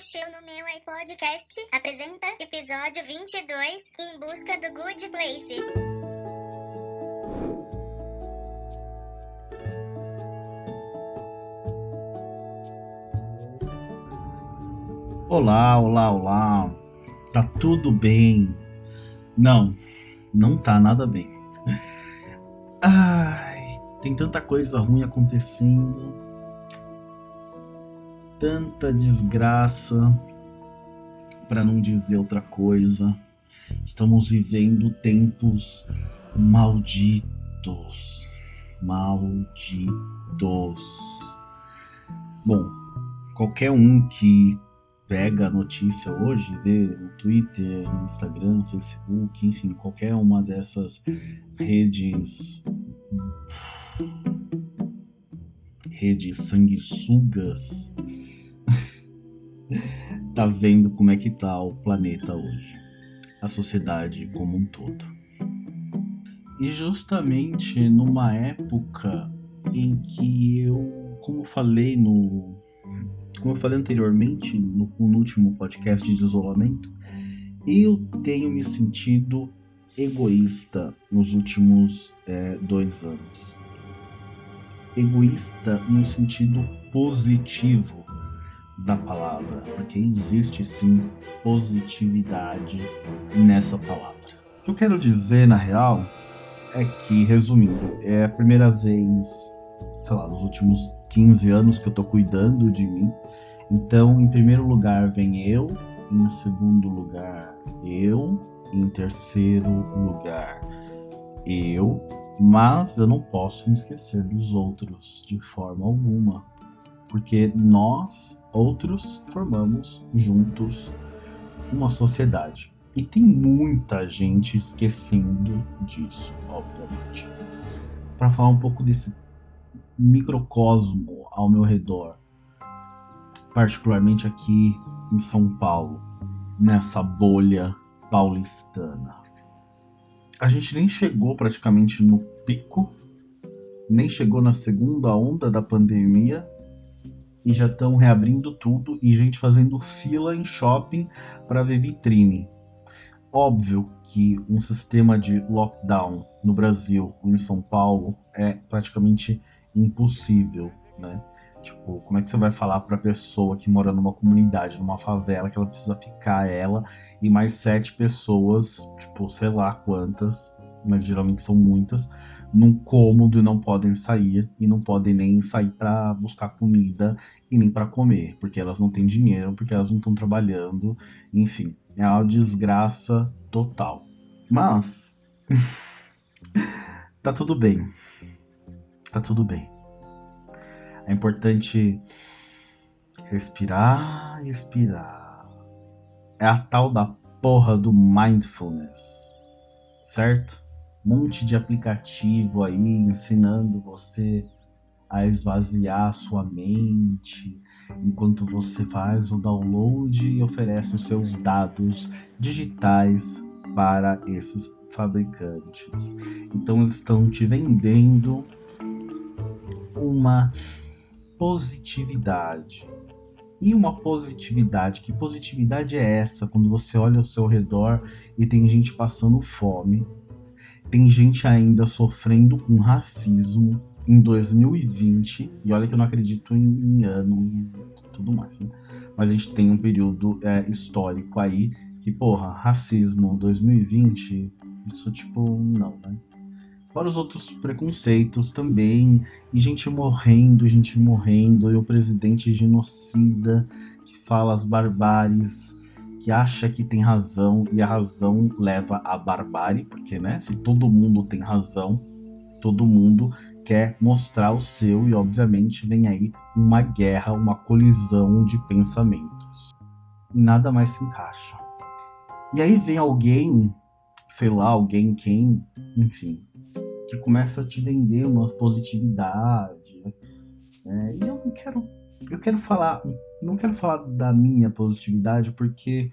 Chill no meu iPodcast apresenta episódio 22 Em Busca do Good Place. Olá, olá, olá. Tá tudo bem? Não, não tá nada bem. Ai, tem tanta coisa ruim acontecendo. Tanta desgraça, para não dizer outra coisa. Estamos vivendo tempos malditos. Malditos. Bom, qualquer um que pega a notícia hoje, vê no Twitter, no Instagram, Facebook, enfim, qualquer uma dessas redes redes sanguessugas tá vendo como é que tá o planeta hoje, a sociedade como um todo. E justamente numa época em que eu, como falei no como eu falei anteriormente no, no último podcast de isolamento, eu tenho me sentido egoísta nos últimos é, dois anos. Egoísta no sentido positivo da palavra, porque existe sim positividade nessa palavra. O que eu quero dizer, na real, é que, resumindo, é a primeira vez, sei lá, nos últimos 15 anos que eu tô cuidando de mim. Então, em primeiro lugar vem eu, em segundo lugar eu, em terceiro lugar eu, mas eu não posso me esquecer dos outros de forma alguma, porque nós, outros, formamos juntos uma sociedade. E tem muita gente esquecendo disso, obviamente. Para falar um pouco desse microcosmo ao meu redor, particularmente aqui em São Paulo, nessa bolha paulistana. A gente nem chegou praticamente no pico, nem chegou na segunda onda da pandemia e já estão reabrindo tudo e gente fazendo fila em shopping para ver vitrine. Óbvio que um sistema de lockdown no Brasil ou em São Paulo é praticamente impossível, né? Tipo, como é que você vai falar pra pessoa que mora numa comunidade, numa favela, que ela precisa ficar ela e mais sete pessoas, tipo, sei lá quantas, mas geralmente são muitas, num cômodo e não podem sair e não podem nem sair para buscar comida e nem para comer, porque elas não têm dinheiro, porque elas não estão trabalhando, enfim, é uma desgraça total. Mas tá tudo bem tá tudo bem. É importante respirar, respirar. É a tal da porra do mindfulness, certo? Monte de aplicativo aí ensinando você a esvaziar sua mente enquanto você faz o download e oferece os seus dados digitais para esses fabricantes. Então eles estão te vendendo uma positividade. E uma positividade, que positividade é essa quando você olha ao seu redor e tem gente passando fome, tem gente ainda sofrendo com racismo em 2020, e olha que eu não acredito em, em ano e tudo mais, né? Mas a gente tem um período é, histórico aí que, porra, racismo 2020, isso tipo, não, né? Fora os outros preconceitos também, e gente morrendo, gente morrendo, e o presidente genocida que fala as barbáries, que acha que tem razão, e a razão leva à barbárie, porque, né, se todo mundo tem razão, todo mundo quer mostrar o seu, e obviamente vem aí uma guerra, uma colisão de pensamentos. E nada mais se encaixa. E aí vem alguém, sei lá, alguém quem, enfim, que começa a te vender uma positividade. Né? E eu não quero, eu quero falar, não quero falar da minha positividade porque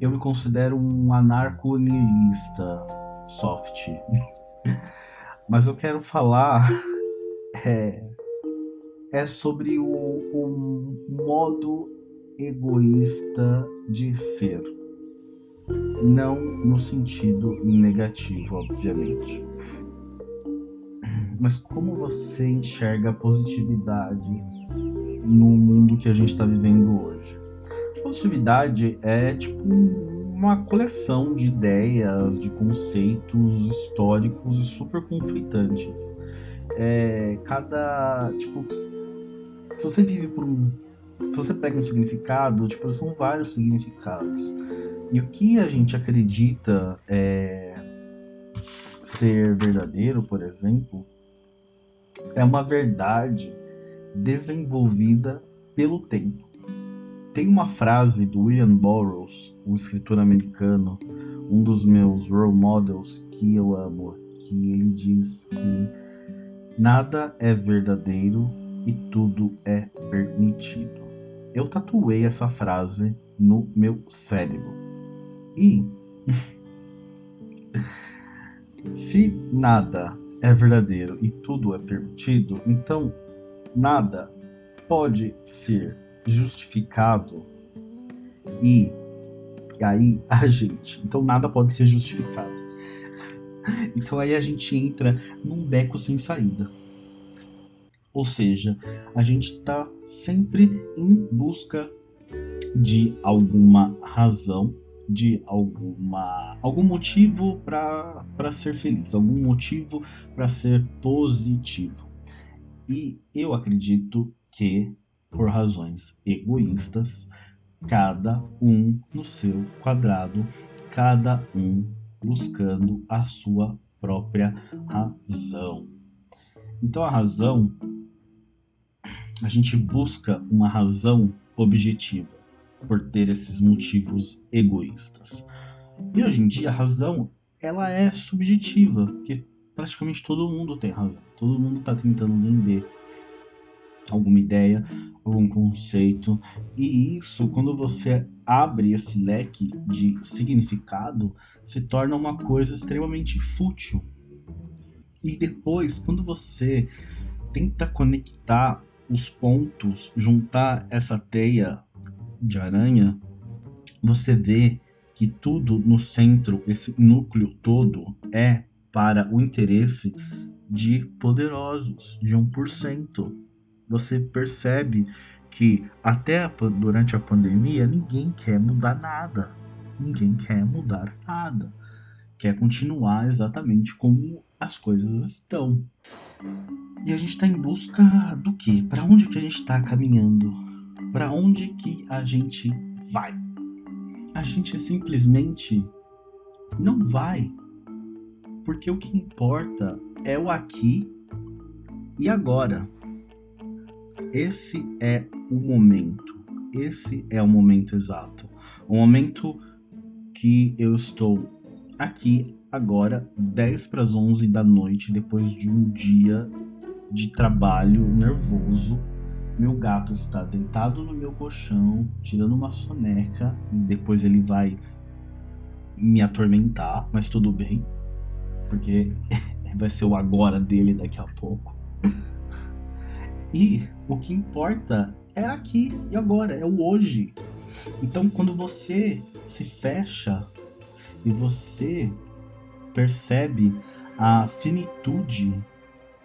eu me considero um anarco-nihilista soft. Mas eu quero falar é, é sobre o, o modo egoísta de ser. Não no sentido negativo, obviamente. Mas como você enxerga a positividade no mundo que a gente está vivendo hoje? Positividade é tipo uma coleção de ideias, de conceitos históricos e super conflitantes. É, cada. Tipo, se você vive por um. Se você pega um significado, tipo, são vários significados. E o que a gente acredita é, ser verdadeiro, por exemplo, é uma verdade desenvolvida pelo tempo. Tem uma frase do William Burroughs, um escritor americano, um dos meus role models que eu amo, que ele diz que nada é verdadeiro e tudo é permitido. Eu tatuei essa frase no meu cérebro. E se nada é verdadeiro e tudo é permitido, então nada pode ser justificado e aí a gente, então nada pode ser justificado. Então aí a gente entra num beco sem saída. Ou seja, a gente está sempre em busca de alguma razão, de alguma algum motivo para ser feliz, algum motivo para ser positivo. E eu acredito que por razões egoístas, cada um no seu quadrado, cada um buscando a sua própria razão. Então a razão, a gente busca uma razão objetiva por ter esses motivos egoístas. E hoje em dia a razão ela é subjetiva, porque praticamente todo mundo tem razão, todo mundo está tentando vender alguma ideia, algum conceito. E isso, quando você abre esse leque de significado, se torna uma coisa extremamente fútil. E depois, quando você tenta conectar os pontos, juntar essa teia de aranha, você vê que tudo no centro, esse núcleo todo, é para o interesse de poderosos, de 1% você percebe que até a, durante a pandemia ninguém quer mudar nada. Ninguém quer mudar nada. Quer continuar exatamente como as coisas estão. E a gente está em busca do quê? Para onde que a gente está caminhando? Para onde que a gente vai? A gente simplesmente não vai. Porque o que importa é o aqui e agora. Esse é o momento. Esse é o momento exato. O momento que eu estou aqui agora, 10 para as 11 da noite, depois de um dia de trabalho nervoso. Meu gato está deitado no meu colchão, tirando uma soneca. Depois ele vai me atormentar, mas tudo bem, porque vai ser o agora dele daqui a pouco. E o que importa é aqui e agora, é o hoje. Então, quando você se fecha e você percebe a finitude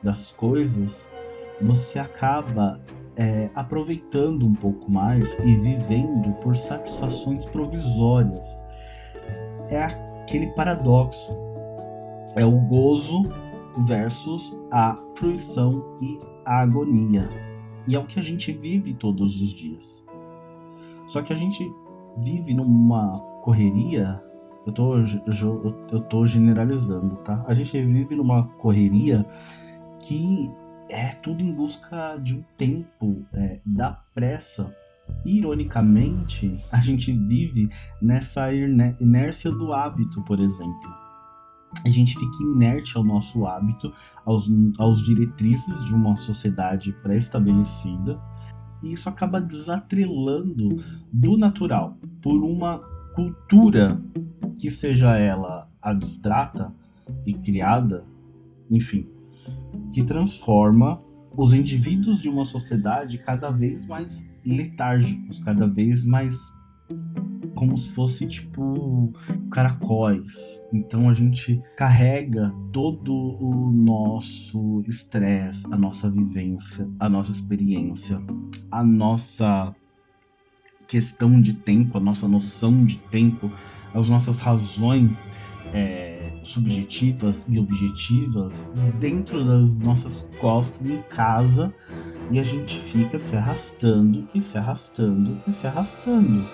das coisas, você acaba é, aproveitando um pouco mais e vivendo por satisfações provisórias. É aquele paradoxo. É o gozo versus a fruição e a agonia. E é o que a gente vive todos os dias. Só que a gente vive numa correria. Eu tô, eu, tô generalizando, tá? A gente vive numa correria que é tudo em busca de um tempo, é, da pressa. Ironicamente, a gente vive nessa inércia do hábito, por exemplo a gente fica inerte ao nosso hábito, aos, aos diretrizes de uma sociedade pré-estabelecida, e isso acaba desatrelando do natural por uma cultura que seja ela abstrata e criada, enfim, que transforma os indivíduos de uma sociedade cada vez mais letárgicos, cada vez mais como se fosse tipo caracóis. Então a gente carrega todo o nosso estresse, a nossa vivência, a nossa experiência, a nossa questão de tempo, a nossa noção de tempo, as nossas razões é, subjetivas e objetivas dentro das nossas costas em casa e a gente fica se arrastando e se arrastando e se arrastando.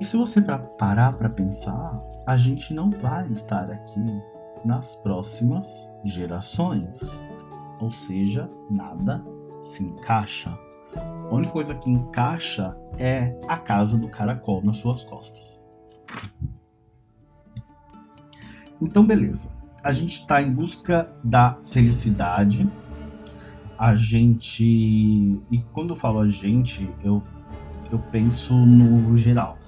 E se você parar para pensar, a gente não vai estar aqui nas próximas gerações. Ou seja, nada se encaixa. A única coisa que encaixa é a casa do caracol nas suas costas. Então, beleza. A gente está em busca da felicidade. A gente. E quando eu falo a gente, eu, eu penso no geral,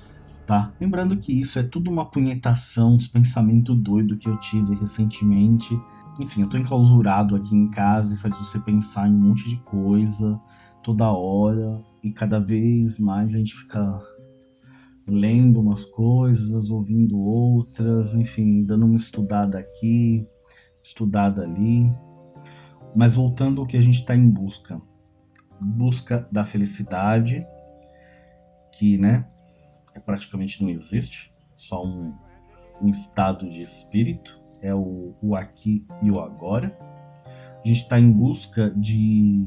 tá? Lembrando que isso é tudo uma punhetação, uns pensamentos doidos que eu tive recentemente. Enfim, eu tô enclausurado aqui em casa e faz você pensar em um monte de coisa toda hora. E cada vez mais a gente fica lendo umas coisas, ouvindo outras, enfim, dando uma estudada aqui, estudada ali. Mas voltando ao que a gente está em busca, busca da felicidade, que, né, praticamente não existe, só um, um estado de espírito, é o, o aqui e o agora. A gente está em busca de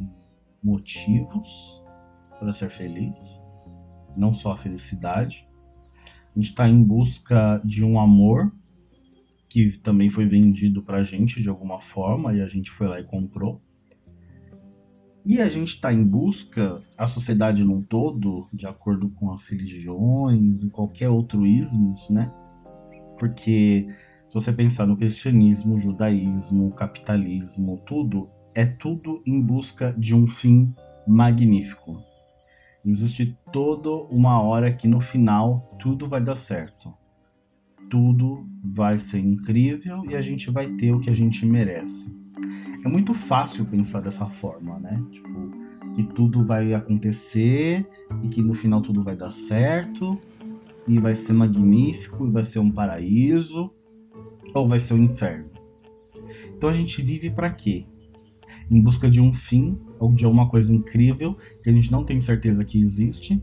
motivos para ser feliz não só a felicidade. A gente está em busca de um amor que também foi vendido para a gente de alguma forma e a gente foi lá e comprou. E a gente está em busca, a sociedade num todo, de acordo com as religiões e qualquer outro ismos, né? Porque se você pensar no cristianismo, judaísmo, capitalismo, tudo, é tudo em busca de um fim magnífico. Existe toda uma hora que no final tudo vai dar certo. Tudo vai ser incrível e a gente vai ter o que a gente merece. É muito fácil pensar dessa forma, né? Tipo, que tudo vai acontecer e que no final tudo vai dar certo e vai ser magnífico e vai ser um paraíso ou vai ser um inferno. Então a gente vive para quê? em busca de um fim ou de alguma coisa incrível que a gente não tem certeza que existe,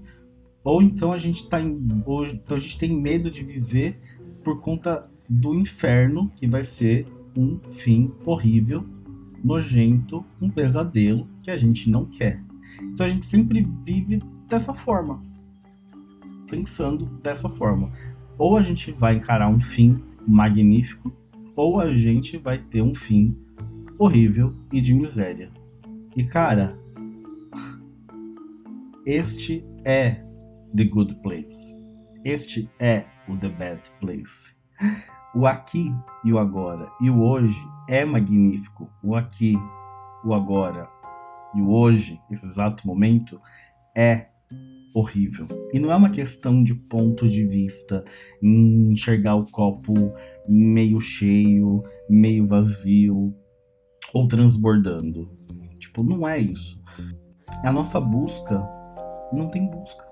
ou então a gente tá em, ou, então a gente tem medo de viver por conta do inferno que vai ser um fim horrível, nojento, um pesadelo que a gente não quer. Então a gente sempre vive dessa forma, pensando dessa forma. Ou a gente vai encarar um fim magnífico, ou a gente vai ter um fim horrível e de miséria. E cara, este é The Good Place. Este é o The Bad Place. O aqui e o agora e o hoje é magnífico. O aqui, o agora e o hoje, esse exato momento, é horrível. E não é uma questão de ponto de vista, enxergar o copo meio cheio, meio vazio, ou transbordando. Tipo, não é isso. A nossa busca não tem busca.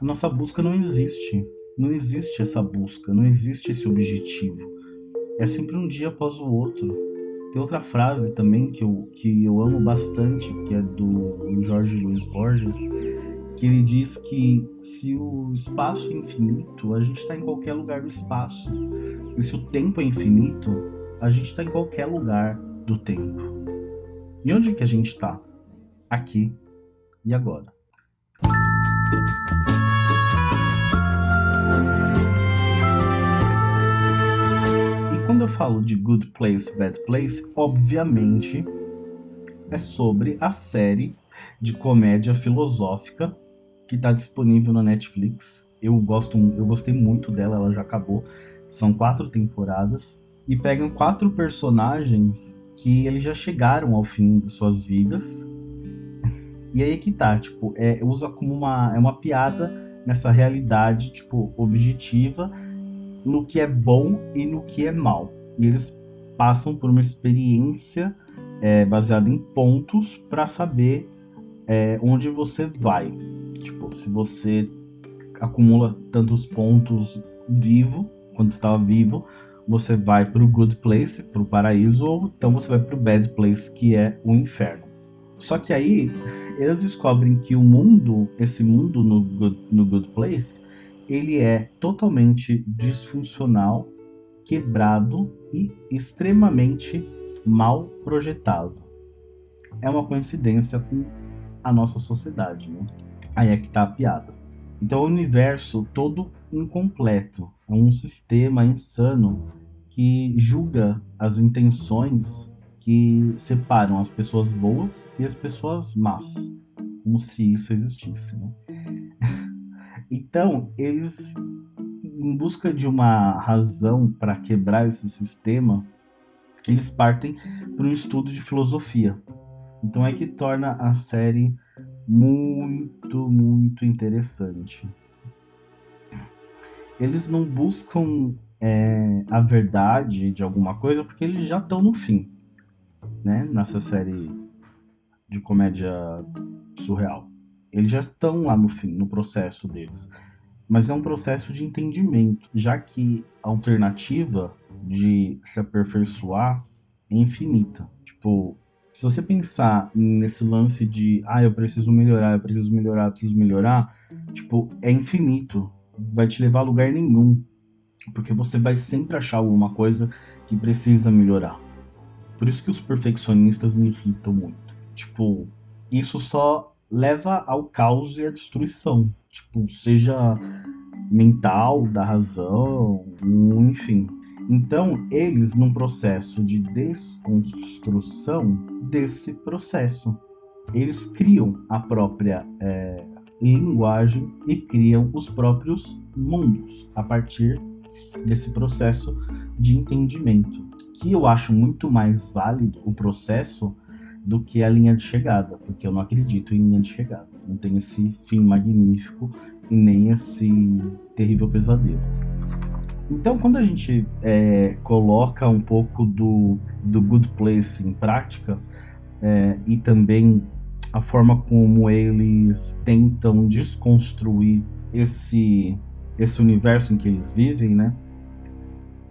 A nossa busca não existe. Não existe essa busca, não existe esse objetivo. É sempre um dia após o outro. Tem outra frase também que eu, que eu amo bastante, que é do Jorge Luiz Borges, que ele diz que se o espaço é infinito, a gente está em qualquer lugar do espaço. E se o tempo é infinito, a gente está em qualquer lugar do tempo. E onde que a gente está? Aqui e agora. Falo de Good Place, Bad Place, obviamente é sobre a série de comédia filosófica que está disponível na Netflix. Eu gosto, eu gostei muito dela, ela já acabou. São quatro temporadas e pegam quatro personagens que eles já chegaram ao fim de suas vidas. E aí que tá, tipo, é, usa como uma, é uma piada nessa realidade, tipo, objetiva, no que é bom e no que é mal. E eles passam por uma experiência é baseado em pontos para saber é, onde você vai. Tipo, se você acumula tantos pontos vivo, quando estava vivo, você vai para o good place, para o paraíso, ou então você vai para o bad place, que é o inferno. Só que aí eles descobrem que o mundo, esse mundo no good, no good place, ele é totalmente disfuncional, quebrado e extremamente mal projetado. É uma coincidência com a nossa sociedade, né? Aí é que tá a piada. Então, o universo todo incompleto é um sistema insano que julga as intenções que separam as pessoas boas e as pessoas más, como se isso existisse, né? Então, eles, em busca de uma razão para quebrar esse sistema, eles partem para um estudo de filosofia. Então é que torna a série muito, muito interessante. Eles não buscam é, a verdade de alguma coisa porque eles já estão no fim, né? Nessa série de comédia surreal. Eles já estão lá no fim, no processo deles. Mas é um processo de entendimento, já que a alternativa de se aperfeiçoar é infinita. Tipo, se você pensar nesse lance de, ah, eu preciso melhorar, eu preciso melhorar, eu preciso melhorar, tipo, é infinito. Vai te levar a lugar nenhum. Porque você vai sempre achar alguma coisa que precisa melhorar. Por isso que os perfeccionistas me irritam muito. Tipo, isso só leva ao caos e à destruição. Tipo, seja mental, da razão, enfim. Então, eles, num processo de desconstrução desse processo, eles criam a própria é, linguagem e criam os próprios mundos a partir desse processo de entendimento. Que eu acho muito mais válido o processo do que a linha de chegada, porque eu não acredito em linha de chegada. Não tem esse fim magnífico e nem esse terrível pesadelo. Então, quando a gente é, coloca um pouco do, do Good Place em prática, é, e também a forma como eles tentam desconstruir esse, esse universo em que eles vivem, né?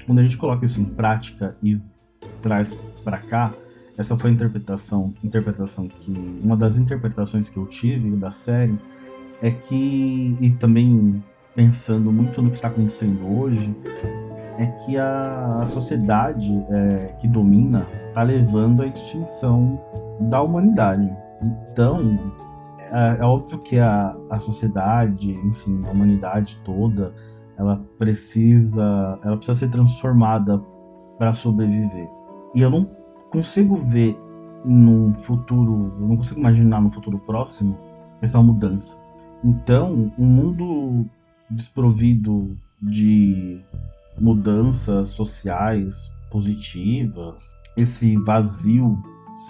Quando a gente coloca isso em prática e traz para cá, essa foi a interpretação, interpretação que uma das interpretações que eu tive da série é que e também pensando muito no que está acontecendo hoje, é que a, a sociedade é, que domina está levando à extinção da humanidade. Então, é, é óbvio que a, a sociedade, enfim, a humanidade toda, ela precisa, ela precisa ser transformada para sobreviver. E eu não consigo ver num futuro, eu não consigo imaginar no futuro próximo essa mudança. Então, um mundo desprovido de mudanças sociais positivas, esse vazio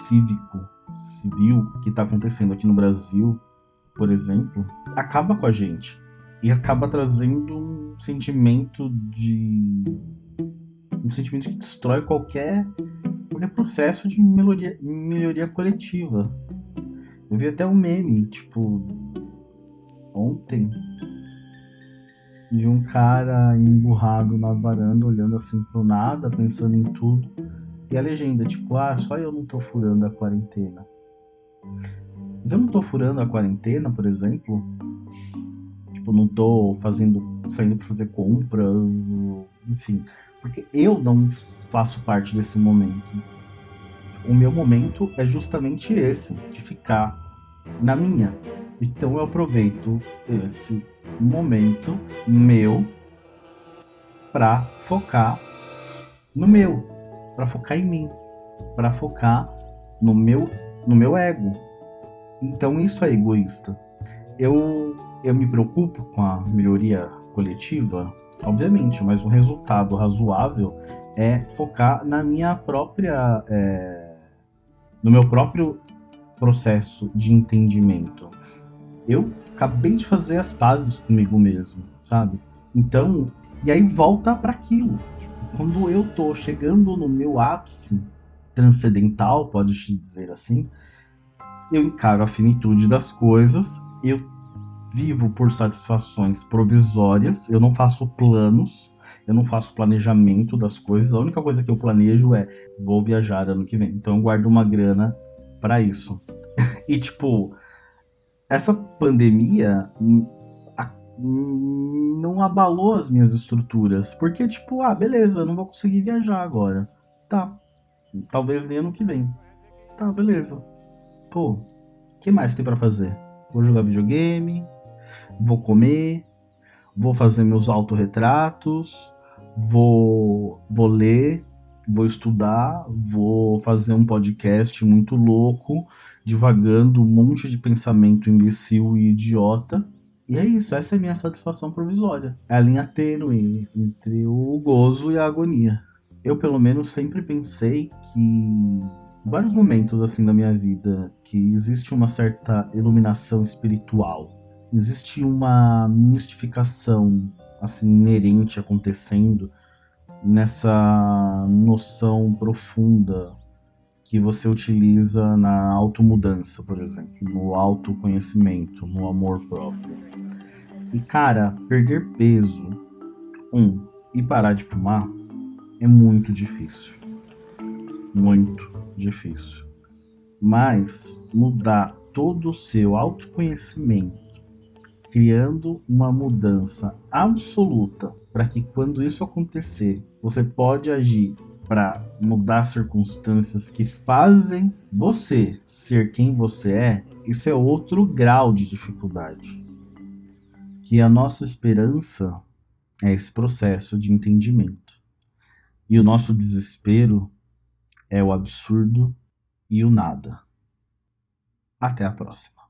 cívico, civil que está acontecendo aqui no Brasil, por exemplo, acaba com a gente e acaba trazendo um sentimento de um sentimento que destrói qualquer qualquer processo de melhoria, melhoria coletiva. Eu vi até um meme, tipo, ontem, de um cara emburrado na varanda, olhando assim pro nada, pensando em tudo. E a legenda, tipo, ah, só eu não tô furando a quarentena. Mas eu não tô furando a quarentena, por exemplo. Tipo, não tô fazendo. saindo pra fazer compras, enfim. Porque eu não faço parte desse momento. O meu momento é justamente esse, de ficar na minha. Então eu aproveito esse momento meu para focar no meu, para focar em mim, para focar no meu no meu ego. Então isso é egoísta. Eu eu me preocupo com a melhoria coletiva, obviamente, mas o resultado razoável é focar na minha própria é, no meu próprio processo de entendimento. Eu acabei de fazer as pazes comigo mesmo, sabe? Então, e aí volta para aquilo. Tipo, quando eu tô chegando no meu ápice, transcendental, pode-se dizer assim, eu encaro a finitude das coisas, eu vivo por satisfações provisórias, eu não faço planos, eu não faço planejamento das coisas. A única coisa que eu planejo é vou viajar ano que vem. Então eu guardo uma grana para isso. e tipo, essa pandemia não abalou as minhas estruturas, porque tipo, ah, beleza, eu não vou conseguir viajar agora. Tá. Talvez nem ano que vem. Tá, beleza. Pô, o que mais tem para fazer? Vou jogar videogame, vou comer, vou fazer meus autorretratos, vou, vou ler, vou estudar, vou fazer um podcast muito louco, divagando um monte de pensamento imbecil e idiota. E é isso, essa é a minha satisfação provisória. É a linha tênue entre o gozo e a agonia. Eu, pelo menos, sempre pensei que, vários momentos assim da minha vida, que existe uma certa iluminação espiritual existe uma mistificação assim inerente acontecendo nessa noção profunda que você utiliza na automudança, por exemplo, no autoconhecimento, no amor próprio. E cara, perder peso, um, e parar de fumar é muito difícil. Muito difícil. Mas mudar todo o seu autoconhecimento criando uma mudança absoluta para que quando isso acontecer, você pode agir para mudar circunstâncias que fazem você ser quem você é, isso é outro grau de dificuldade. Que a nossa esperança é esse processo de entendimento. E o nosso desespero é o absurdo e o nada. Até a próxima.